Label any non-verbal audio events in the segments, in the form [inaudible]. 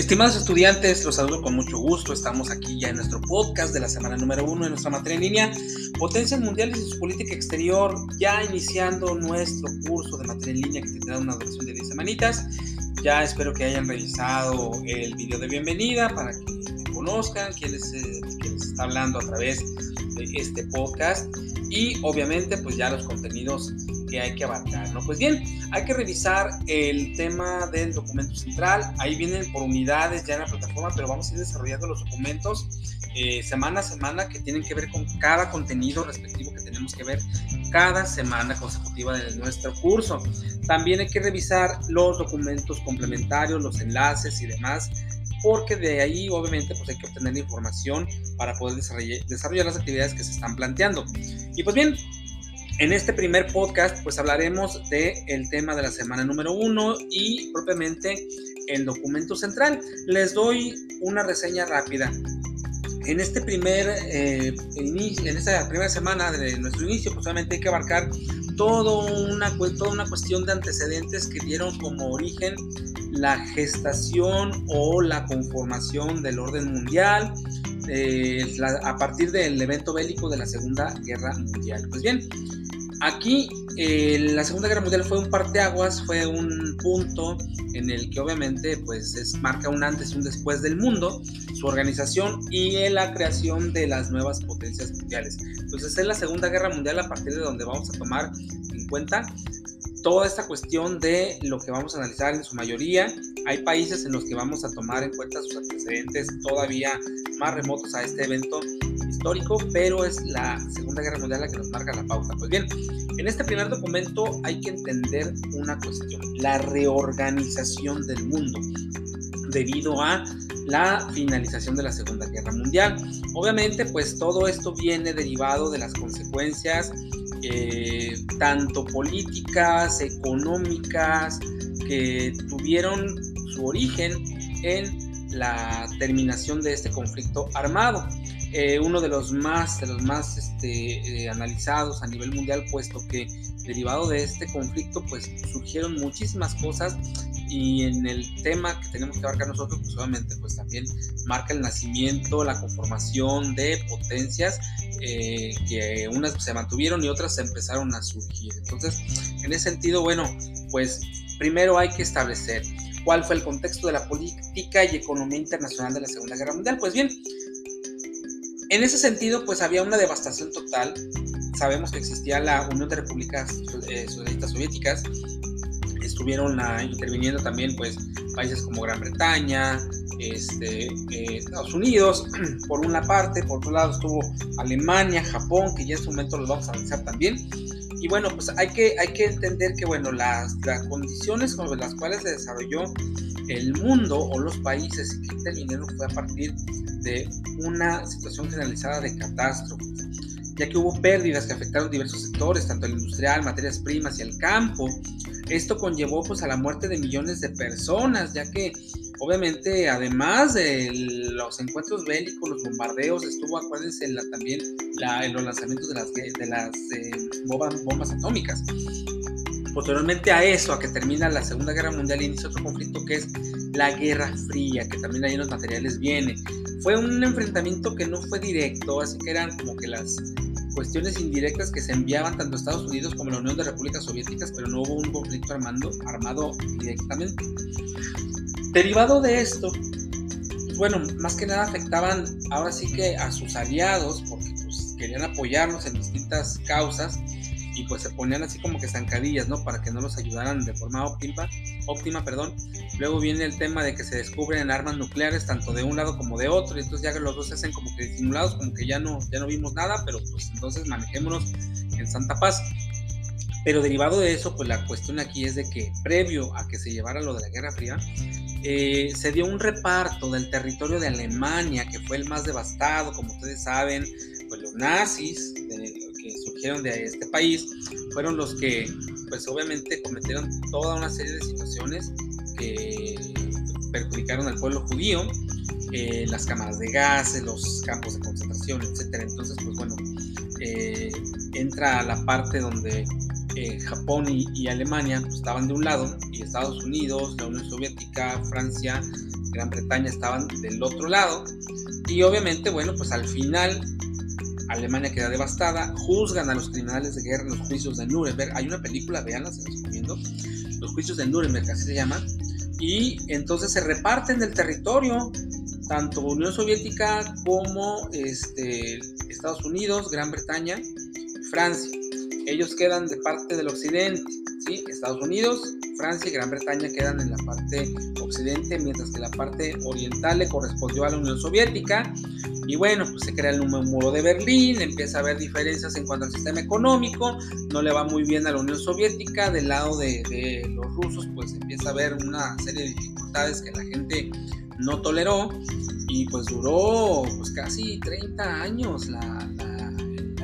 Estimados estudiantes, los saludo con mucho gusto. Estamos aquí ya en nuestro podcast de la semana número uno de nuestra materia en línea, Potencias Mundiales y su Política Exterior, ya iniciando nuestro curso de materia en línea que tendrá una duración de 10 semanitas. Ya espero que hayan revisado el video de bienvenida para que conozcan quién les, eh, quién les está hablando a través de este podcast y obviamente pues ya los contenidos que hay que abarcar, ¿no? Pues bien, hay que revisar el tema del documento central, ahí vienen por unidades ya en la plataforma, pero vamos a ir desarrollando los documentos eh, semana a semana que tienen que ver con cada contenido respectivo que tenemos que ver cada semana consecutiva de nuestro curso. También hay que revisar los documentos complementarios, los enlaces y demás porque de ahí obviamente pues hay que obtener información para poder desarrollar, desarrollar las actividades que se están planteando. Y pues bien, en este primer podcast, pues hablaremos del el tema de la semana número uno y propiamente el documento central. Les doy una reseña rápida. En este primer eh, en esta primera semana de nuestro inicio, pues obviamente hay que abarcar todo una, toda una cuestión de antecedentes que dieron como origen la gestación o la conformación del orden mundial eh, a partir del evento bélico de la Segunda Guerra Mundial. Pues bien, Aquí eh, la Segunda Guerra Mundial fue un parteaguas, fue un punto en el que obviamente pues es, marca un antes y un después del mundo, su organización y la creación de las nuevas potencias mundiales. Entonces es la Segunda Guerra Mundial a partir de donde vamos a tomar en cuenta toda esta cuestión de lo que vamos a analizar en su mayoría. Hay países en los que vamos a tomar en cuenta sus antecedentes todavía más remotos a este evento histórico, pero es la Segunda Guerra Mundial la que nos marca la pauta. Pues bien, en este primer documento hay que entender una cuestión, la reorganización del mundo debido a la finalización de la Segunda Guerra Mundial. Obviamente, pues todo esto viene derivado de las consecuencias eh, tanto políticas, económicas, que tuvieron su origen en la terminación de este conflicto armado. Eh, uno de los más, de los más este, eh, analizados a nivel mundial, puesto que derivado de este conflicto, pues surgieron muchísimas cosas y en el tema que tenemos que abarcar nosotros, pues obviamente, pues también marca el nacimiento, la conformación de potencias eh, que unas se mantuvieron y otras empezaron a surgir. Entonces, en ese sentido, bueno, pues primero hay que establecer cuál fue el contexto de la política y economía internacional de la Segunda Guerra Mundial. Pues bien, en ese sentido, pues había una devastación total. Sabemos que existía la Unión de Repúblicas eh, Socialistas Soviéticas. Estuvieron interviniendo también, pues, países como Gran Bretaña, este, eh, Estados Unidos, [clears throat] por una parte, por otro lado estuvo Alemania, Japón, que ya en su momento los vamos a analizar también. Y bueno, pues hay que, hay que entender que, bueno, las, las condiciones con las cuales se desarrolló el mundo o los países que intervinieron fue a partir de una situación generalizada de catástrofe, ya que hubo pérdidas que afectaron diversos sectores, tanto el industrial, materias primas y el campo. Esto conllevó pues a la muerte de millones de personas, ya que obviamente además de los encuentros bélicos, los bombardeos, estuvo, acuérdense, la, también los lanzamientos de las, de las eh, bombas, bombas atómicas. Posteriormente a eso, a que termina la Segunda Guerra Mundial, inicia otro conflicto que es la Guerra Fría, que también ahí en los materiales viene. Fue un enfrentamiento que no fue directo, así que eran como que las cuestiones indirectas que se enviaban tanto a Estados Unidos como a la Unión de Repúblicas Soviéticas, pero no hubo un conflicto armado, armado directamente. Derivado de esto, bueno, más que nada afectaban ahora sí que a sus aliados, porque pues, querían apoyarlos en distintas causas y pues se ponían así como que zancadillas, ¿no? Para que no los ayudaran de forma óptima, óptima, perdón. Luego viene el tema de que se descubren armas nucleares tanto de un lado como de otro y entonces ya que los dos se hacen como que disimulados, como que ya no, ya no vimos nada, pero pues entonces manejémonos en santa paz. Pero derivado de eso, pues la cuestión aquí es de que previo a que se llevara lo de la Guerra Fría, eh, se dio un reparto del territorio de Alemania, que fue el más devastado, como ustedes saben, pues los nazis, surgieron de este país fueron los que, pues obviamente, cometieron toda una serie de situaciones que perjudicaron al pueblo judío, eh, las cámaras de gas, los campos de concentración, etcétera. Entonces, pues bueno, eh, entra la parte donde eh, Japón y, Alemania pues, estaban de un lado y Estados Unidos, la Unión Soviética, Francia Gran Bretaña estaban del otro lado. Y obviamente, bueno, pues al final Alemania queda devastada, juzgan a los criminales de guerra en los juicios de Nuremberg. Hay una película, veanla, se los recomiendo. Los juicios de Nuremberg, así se llama. Y entonces se reparten del territorio, tanto Unión Soviética como este, Estados Unidos, Gran Bretaña Francia. Ellos quedan de parte del occidente, ¿sí? Estados Unidos, Francia y Gran Bretaña quedan en la parte occidente, mientras que la parte oriental le correspondió a la Unión Soviética. Y bueno, pues se crea el muro de Berlín, empieza a haber diferencias en cuanto al sistema económico, no le va muy bien a la Unión Soviética, del lado de, los rusos pues empieza a haber una serie de dificultades que la gente no toleró y pues duró pues casi 30 años la,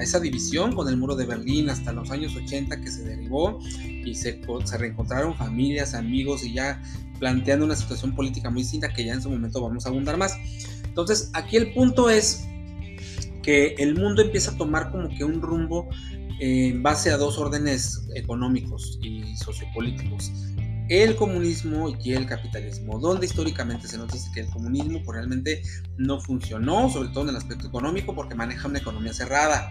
esa división con el muro de Berlín hasta los años 80 que se derivó y se, se reencontraron familias, amigos y ya planteando una situación política muy distinta que ya en su momento vamos a abundar más. Entonces, aquí el punto es que el mundo empieza a tomar como que un rumbo en base a dos órdenes económicos y sociopolíticos el comunismo y el capitalismo, donde históricamente se nos dice que el comunismo pues, realmente no funcionó, sobre todo en el aspecto económico, porque maneja una economía cerrada.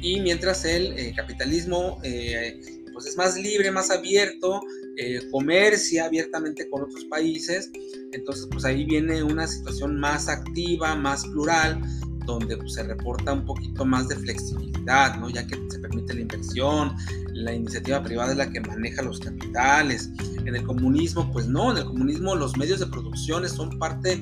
Y mientras el eh, capitalismo eh, pues es más libre, más abierto, eh, comercia abiertamente con otros países, entonces pues ahí viene una situación más activa, más plural, donde pues, se reporta un poquito más de flexibilidad, ¿no? ya que se permite la inversión, la iniciativa privada es la que maneja los capitales. En el comunismo, pues no, en el comunismo los medios de producción son parte,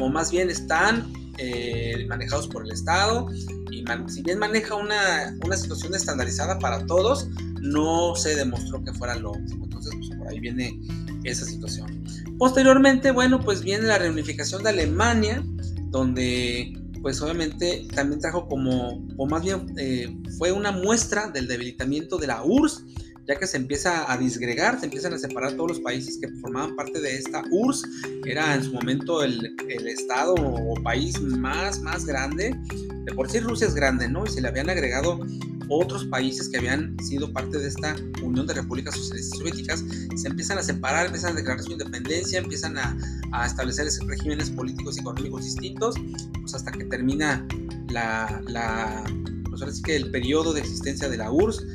o más bien están eh, manejados por el Estado, y si bien maneja una, una situación estandarizada para todos, no se demostró que fuera lo óptimo. Entonces, pues por ahí viene esa situación. Posteriormente, bueno, pues viene la reunificación de Alemania, donde pues obviamente también trajo como, o más bien eh, fue una muestra del debilitamiento de la URSS, ya que se empieza a disgregar, se empiezan a separar todos los países que formaban parte de esta URSS, era en su momento el, el estado o país más, más grande, de por sí Rusia es grande, ¿no? Y se le habían agregado otros países que habían sido parte de esta Unión de Repúblicas Socialistas Soviéticas. Se empiezan a separar, empiezan a declarar su independencia, empiezan a, establecer regímenes políticos y económicos distintos, pues hasta que termina la, la pues ahora sí que el periodo de existencia de la URSS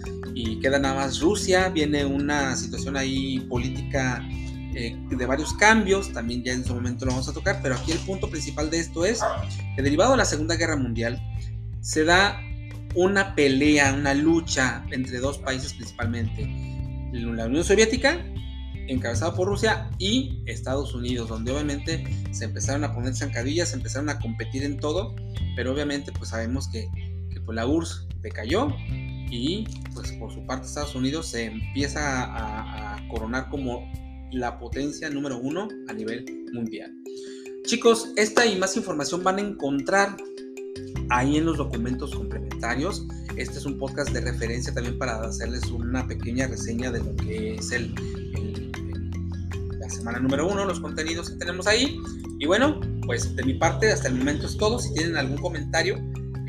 y queda nada más Rusia, viene una situación ahí política eh, de varios cambios, también ya en su momento lo vamos a tocar, pero aquí el punto principal de esto es que derivado de la Segunda Guerra Mundial se da una pelea, una lucha entre dos países principalmente, la Unión Soviética, encabezada por Rusia, y Estados Unidos, donde obviamente se empezaron a poner zancadillas, se empezaron a competir en todo, pero obviamente pues sabemos que, pues, la URSS decayó y pues por su parte Estados Unidos se empieza a, coronar como la potencia número uno a nivel mundial. Chicos, esta y más información van a encontrar ahí en los documentos complementarios. Este es un podcast de referencia también para hacerles una pequeña reseña de lo que es el, la semana número uno, los contenidos que tenemos ahí. Y bueno, pues de mi parte hasta el momento es todo. Si tienen algún comentario,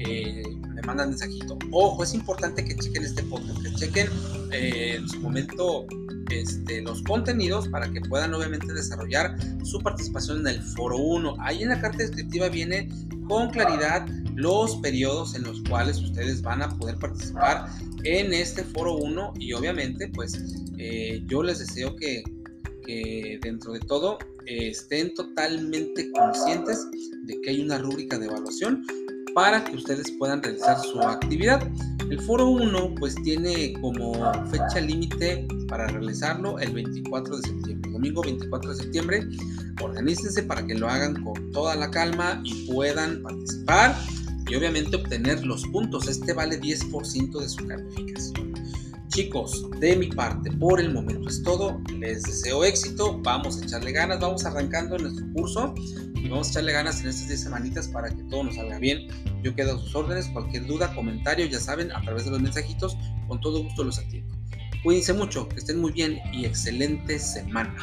eh, me mandan mensajito. Ojo, es importante que chequen este podcast, que chequen eh, en su momento este, los contenidos para que puedan obviamente desarrollar su participación en el foro 1. Ahí en la carta descriptiva viene con claridad los periodos en los cuales ustedes van a poder participar en este foro 1 y obviamente pues eh, yo les deseo que, dentro de todo estén totalmente conscientes de que hay una rúbrica de evaluación para que ustedes puedan realizar su actividad. El foro 1 pues tiene como fecha límite para realizarlo el 24 de septiembre, domingo 24 de septiembre. Organícense para que lo hagan con toda la calma y puedan participar y obviamente obtener los puntos. Este vale 10% de su calificación. Chicos, de mi parte, por el momento es todo. Les deseo éxito. Vamos a echarle ganas. Vamos arrancando nuestro curso y vamos a echarle ganas en estas 10 semanitas para que todo nos salga bien. Yo quedo a sus órdenes. Cualquier duda, comentario, ya saben, a través de los mensajitos, con todo gusto los atiendo. Cuídense mucho, que estén muy bien y excelente semana.